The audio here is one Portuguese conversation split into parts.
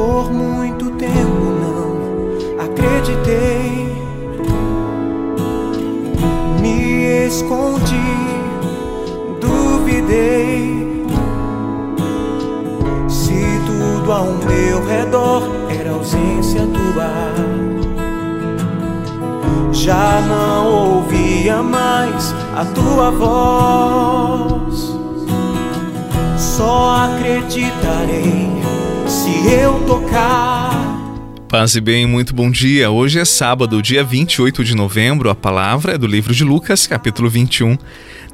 Por muito tempo não acreditei, me escondi, duvidei. Se tudo ao meu redor era ausência tua já não ouvia mais a tua voz. Só acreditarei se eu tocar. Paz e bem, muito bom dia. Hoje é sábado, dia 28 de novembro. A palavra é do livro de Lucas, capítulo 21.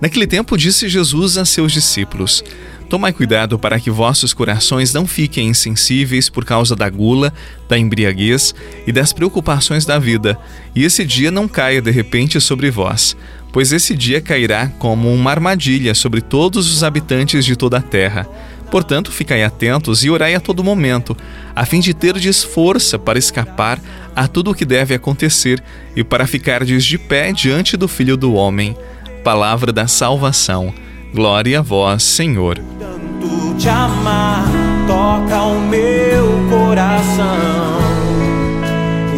Naquele tempo disse Jesus a seus discípulos: Tomai cuidado para que vossos corações não fiquem insensíveis por causa da gula, da embriaguez e das preocupações da vida, e esse dia não caia de repente sobre vós, pois esse dia cairá como uma armadilha sobre todos os habitantes de toda a terra. Portanto, ficai atentos e orai a todo momento, a fim de terdes força para escapar a tudo o que deve acontecer e para ficardes de pé diante do Filho do Homem. Palavra da salvação. Glória a vós, Senhor. Tanto te amar, toca o meu coração.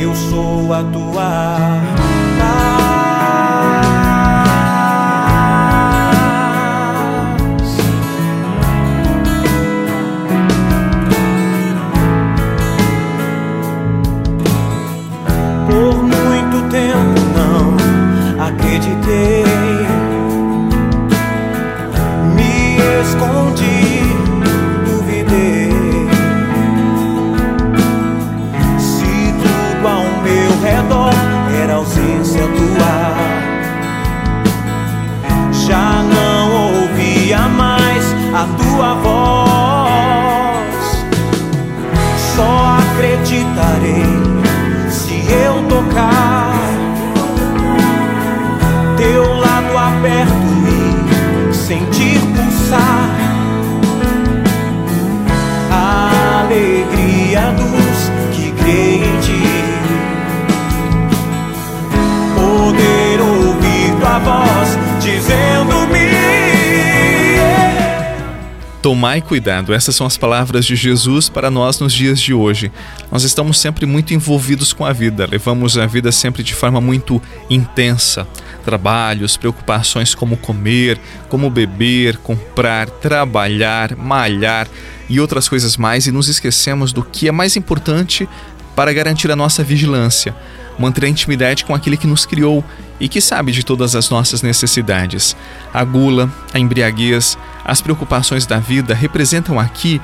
Eu sou a tua muito tempo não acreditei. a aberto e sentir pulsar a alegria dos que creem em ti. Poder ouvir tua voz dizendo-me Tomai cuidado, essas são as palavras de Jesus para nós nos dias de hoje. Nós estamos sempre muito envolvidos com a vida, levamos a vida sempre de forma muito intensa. Trabalhos, preocupações como comer, como beber, comprar, trabalhar, malhar e outras coisas mais, e nos esquecemos do que é mais importante para garantir a nossa vigilância, manter a intimidade com aquele que nos criou e que sabe de todas as nossas necessidades. A gula, a embriaguez, as preocupações da vida representam aqui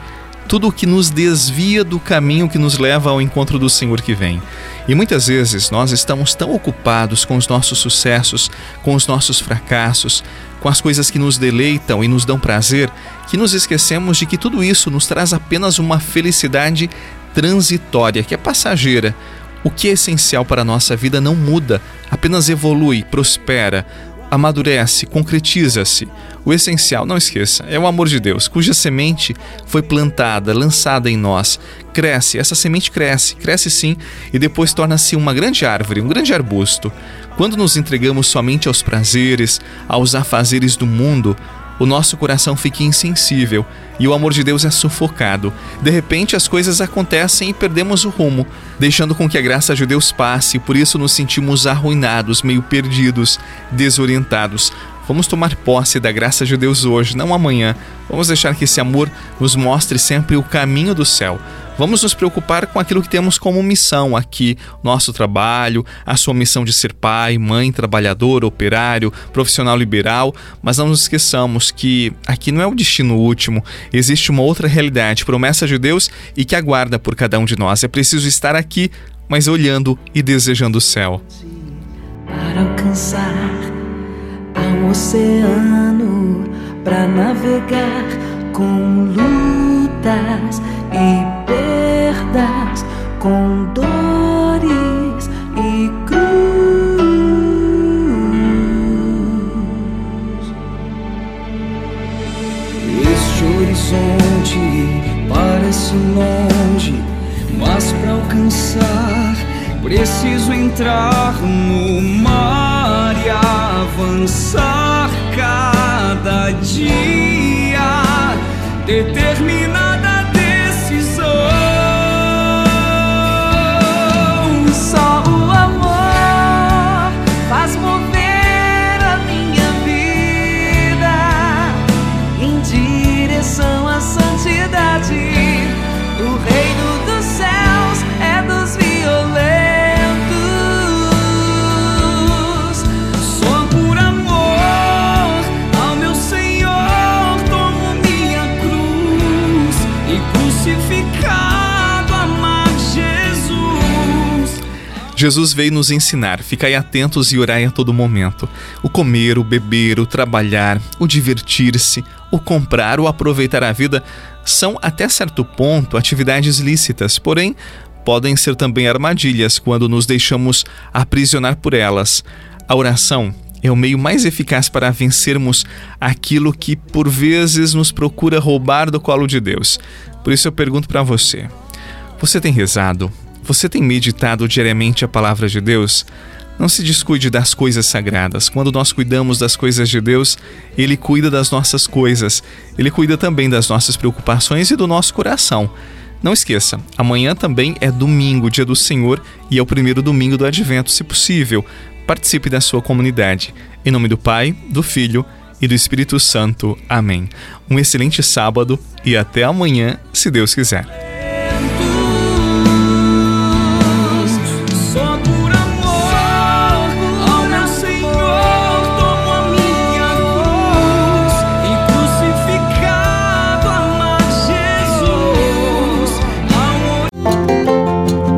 tudo o que nos desvia do caminho que nos leva ao encontro do Senhor que vem. E muitas vezes nós estamos tão ocupados com os nossos sucessos, com os nossos fracassos, com as coisas que nos deleitam e nos dão prazer, que nos esquecemos de que tudo isso nos traz apenas uma felicidade transitória, que é passageira. O que é essencial para a nossa vida não muda, apenas evolui, prospera, amadurece, concretiza-se. O essencial, não esqueça, é o amor de Deus, cuja semente foi plantada, lançada em nós. Cresce, essa semente cresce, cresce sim, e depois torna-se uma grande árvore, um grande arbusto. Quando nos entregamos somente aos prazeres, aos afazeres do mundo, o nosso coração fica insensível e o amor de Deus é sufocado. De repente, as coisas acontecem e perdemos o rumo, deixando com que a graça de Deus passe, e por isso nos sentimos arruinados, meio perdidos, desorientados. Vamos tomar posse da graça de Deus hoje, não amanhã. Vamos deixar que esse amor nos mostre sempre o caminho do céu. Vamos nos preocupar com aquilo que temos como missão aqui, nosso trabalho, a sua missão de ser pai, mãe, trabalhador, operário, profissional liberal, mas não nos esqueçamos que aqui não é o destino último, existe uma outra realidade, promessa de Deus e que aguarda por cada um de nós. É preciso estar aqui, mas olhando e desejando o céu. Para alcançar ao oceano para navegar com lutas e perdas, com dores e cruz. Este horizonte parece longe, mas para alcançar preciso entrar no mar e avançar cada dia, determinada Jesus veio nos ensinar: ficai atentos e orai a todo momento. O comer, o beber, o trabalhar, o divertir-se, o comprar, o aproveitar a vida são, até certo ponto, atividades lícitas, porém, podem ser também armadilhas quando nos deixamos aprisionar por elas. A oração é o meio mais eficaz para vencermos aquilo que por vezes nos procura roubar do colo de Deus. Por isso eu pergunto para você: você tem rezado? Você tem meditado diariamente a palavra de Deus? Não se descuide das coisas sagradas. Quando nós cuidamos das coisas de Deus, Ele cuida das nossas coisas. Ele cuida também das nossas preocupações e do nosso coração. Não esqueça, amanhã também é domingo, dia do Senhor, e é o primeiro domingo do Advento, se possível. Participe da sua comunidade. Em nome do Pai, do Filho e do Espírito Santo. Amém. Um excelente sábado e até amanhã, se Deus quiser.